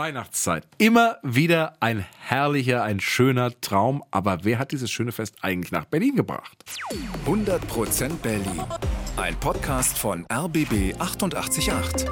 Weihnachtszeit. Immer wieder ein herrlicher, ein schöner Traum. Aber wer hat dieses schöne Fest eigentlich nach Berlin gebracht? 100% Berlin. Ein Podcast von RBB 888.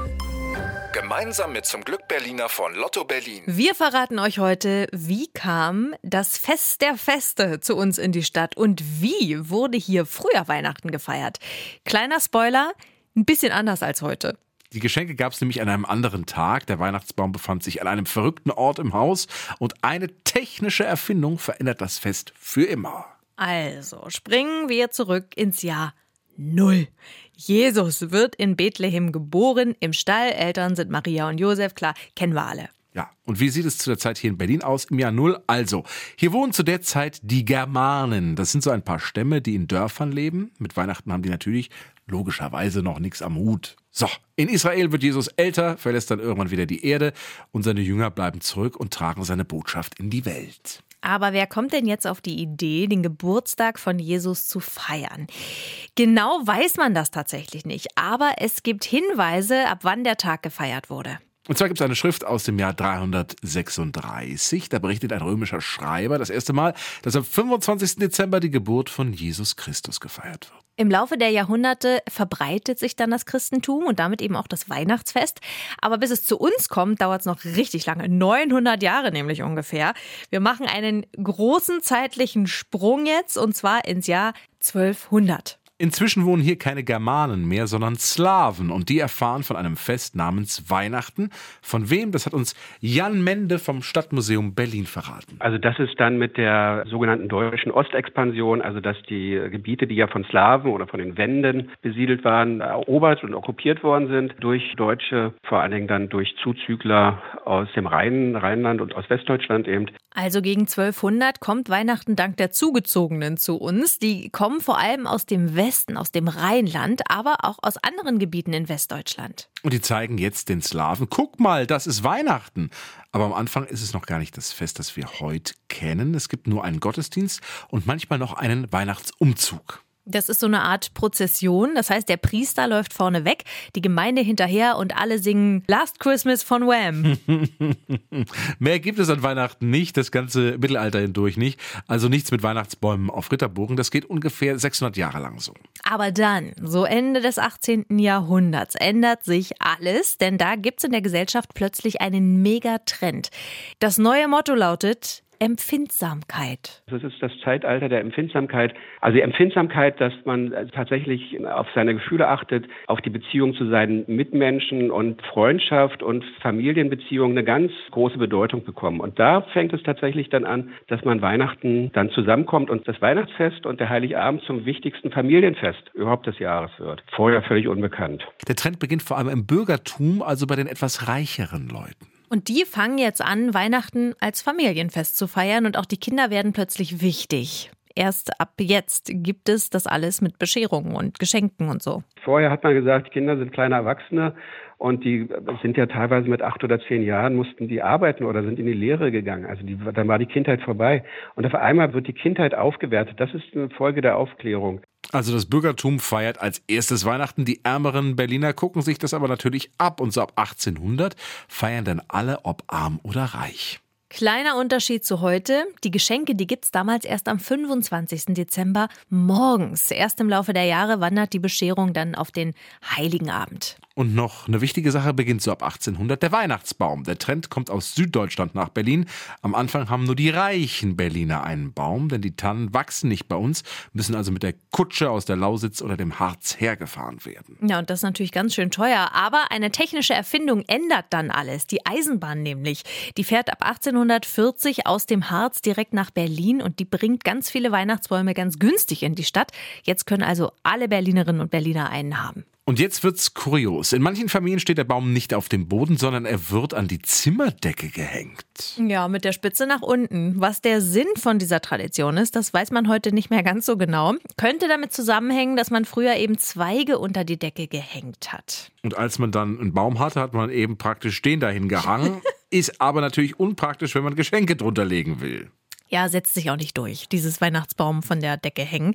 Gemeinsam mit zum Glück Berliner von Lotto Berlin. Wir verraten euch heute, wie kam das Fest der Feste zu uns in die Stadt und wie wurde hier früher Weihnachten gefeiert. Kleiner Spoiler, ein bisschen anders als heute. Die Geschenke gab es nämlich an einem anderen Tag. Der Weihnachtsbaum befand sich an einem verrückten Ort im Haus und eine technische Erfindung verändert das Fest für immer. Also springen wir zurück ins Jahr Null. Jesus wird in Bethlehem geboren, im Stall. Eltern sind Maria und Josef, klar, kennen wir alle. Ja, und wie sieht es zu der Zeit hier in Berlin aus im Jahr Null? Also, hier wohnen zu der Zeit die Germanen. Das sind so ein paar Stämme, die in Dörfern leben. Mit Weihnachten haben die natürlich logischerweise noch nichts am Hut. So, in Israel wird Jesus älter, verlässt dann irgendwann wieder die Erde und seine Jünger bleiben zurück und tragen seine Botschaft in die Welt. Aber wer kommt denn jetzt auf die Idee, den Geburtstag von Jesus zu feiern? Genau weiß man das tatsächlich nicht, aber es gibt Hinweise, ab wann der Tag gefeiert wurde. Und zwar gibt es eine Schrift aus dem Jahr 336. Da berichtet ein römischer Schreiber das erste Mal, dass am 25. Dezember die Geburt von Jesus Christus gefeiert wird. Im Laufe der Jahrhunderte verbreitet sich dann das Christentum und damit eben auch das Weihnachtsfest. Aber bis es zu uns kommt, dauert es noch richtig lange. 900 Jahre nämlich ungefähr. Wir machen einen großen zeitlichen Sprung jetzt und zwar ins Jahr 1200. Inzwischen wohnen hier keine Germanen mehr, sondern Slawen und die erfahren von einem Fest namens Weihnachten. Von wem? Das hat uns Jan Mende vom Stadtmuseum Berlin verraten. Also das ist dann mit der sogenannten deutschen Ostexpansion, also dass die Gebiete, die ja von Slawen oder von den Wenden besiedelt waren, erobert und okkupiert worden sind durch Deutsche, vor allen Dingen dann durch Zuzügler aus dem Rhein, Rheinland und aus Westdeutschland eben. Also gegen 1200 kommt Weihnachten dank der Zugezogenen zu uns. Die kommen vor allem aus dem Westen, aus dem Rheinland, aber auch aus anderen Gebieten in Westdeutschland. Und die zeigen jetzt den Slawen, guck mal, das ist Weihnachten. Aber am Anfang ist es noch gar nicht das Fest, das wir heute kennen. Es gibt nur einen Gottesdienst und manchmal noch einen Weihnachtsumzug. Das ist so eine Art Prozession. Das heißt, der Priester läuft vorne weg, die Gemeinde hinterher und alle singen Last Christmas von Wham. Mehr gibt es an Weihnachten nicht, das ganze Mittelalter hindurch nicht. Also nichts mit Weihnachtsbäumen auf Ritterburgen. Das geht ungefähr 600 Jahre lang so. Aber dann, so Ende des 18. Jahrhunderts, ändert sich alles, denn da gibt es in der Gesellschaft plötzlich einen Megatrend. Das neue Motto lautet, Empfindsamkeit. Das ist das Zeitalter der Empfindsamkeit. Also die Empfindsamkeit, dass man tatsächlich auf seine Gefühle achtet, auf die Beziehung zu seinen Mitmenschen und Freundschaft und Familienbeziehungen eine ganz große Bedeutung bekommen. Und da fängt es tatsächlich dann an, dass man Weihnachten dann zusammenkommt und das Weihnachtsfest und der Heiligabend zum wichtigsten Familienfest überhaupt des Jahres wird. Vorher völlig unbekannt. Der Trend beginnt vor allem im Bürgertum, also bei den etwas reicheren Leuten. Und die fangen jetzt an, Weihnachten als Familienfest zu feiern und auch die Kinder werden plötzlich wichtig. Erst ab jetzt gibt es das alles mit Bescherungen und Geschenken und so. Vorher hat man gesagt, Kinder sind kleine Erwachsene und die sind ja teilweise mit acht oder zehn Jahren mussten die arbeiten oder sind in die Lehre gegangen. Also die, dann war die Kindheit vorbei. Und auf einmal wird die Kindheit aufgewertet. Das ist eine Folge der Aufklärung. Also das Bürgertum feiert als erstes Weihnachten. Die ärmeren Berliner gucken sich das aber natürlich ab. Und so ab 1800 feiern dann alle, ob arm oder reich. Kleiner Unterschied zu heute. Die Geschenke, die gibt's damals erst am 25. Dezember morgens. Erst im Laufe der Jahre wandert die Bescherung dann auf den Heiligen Abend. Und noch eine wichtige Sache beginnt so ab 1800 der Weihnachtsbaum. Der Trend kommt aus Süddeutschland nach Berlin. Am Anfang haben nur die reichen Berliner einen Baum, denn die Tannen wachsen nicht bei uns, müssen also mit der Kutsche aus der Lausitz oder dem Harz hergefahren werden. Ja, und das ist natürlich ganz schön teuer. Aber eine technische Erfindung ändert dann alles. Die Eisenbahn nämlich. Die fährt ab 1840 aus dem Harz direkt nach Berlin und die bringt ganz viele Weihnachtsbäume ganz günstig in die Stadt. Jetzt können also alle Berlinerinnen und Berliner einen haben. Und jetzt wird's kurios. In manchen Familien steht der Baum nicht auf dem Boden, sondern er wird an die Zimmerdecke gehängt. Ja, mit der Spitze nach unten. Was der Sinn von dieser Tradition ist, das weiß man heute nicht mehr ganz so genau. Könnte damit zusammenhängen, dass man früher eben Zweige unter die Decke gehängt hat. Und als man dann einen Baum hatte, hat man eben praktisch den dahin gehangen. ist aber natürlich unpraktisch, wenn man Geschenke drunter legen will. Ja, setzt sich auch nicht durch, dieses Weihnachtsbaum von der Decke hängen.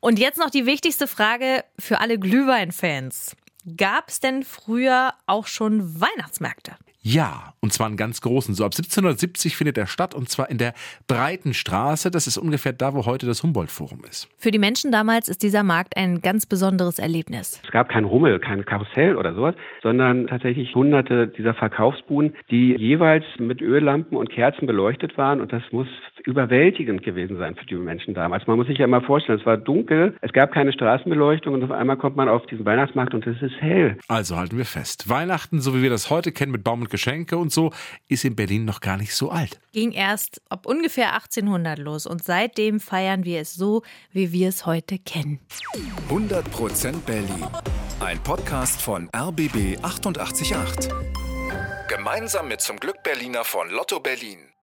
Und jetzt noch die wichtigste Frage für alle Glühweinfans. Gab es denn früher auch schon Weihnachtsmärkte? Ja, und zwar einen ganz großen. So ab 1770 findet er statt und zwar in der Breiten Straße. Das ist ungefähr da, wo heute das Humboldt-Forum ist. Für die Menschen damals ist dieser Markt ein ganz besonderes Erlebnis. Es gab kein Rummel, kein Karussell oder sowas, sondern tatsächlich hunderte dieser Verkaufsbuden, die jeweils mit Öllampen und Kerzen beleuchtet waren. Und das muss überwältigend gewesen sein für die Menschen damals. Man muss sich ja immer vorstellen, es war dunkel, es gab keine Straßenbeleuchtung und auf einmal kommt man auf diesen Weihnachtsmarkt und es ist hell. Also halten wir fest. Weihnachten, so wie wir das heute kennen mit Baum und Geschenke und so, ist in Berlin noch gar nicht so alt. Ging erst ab ungefähr 1800 los und seitdem feiern wir es so, wie wir es heute kennen. 100% Berlin. Ein Podcast von RBB 888. Gemeinsam mit zum Glück Berliner von Lotto Berlin.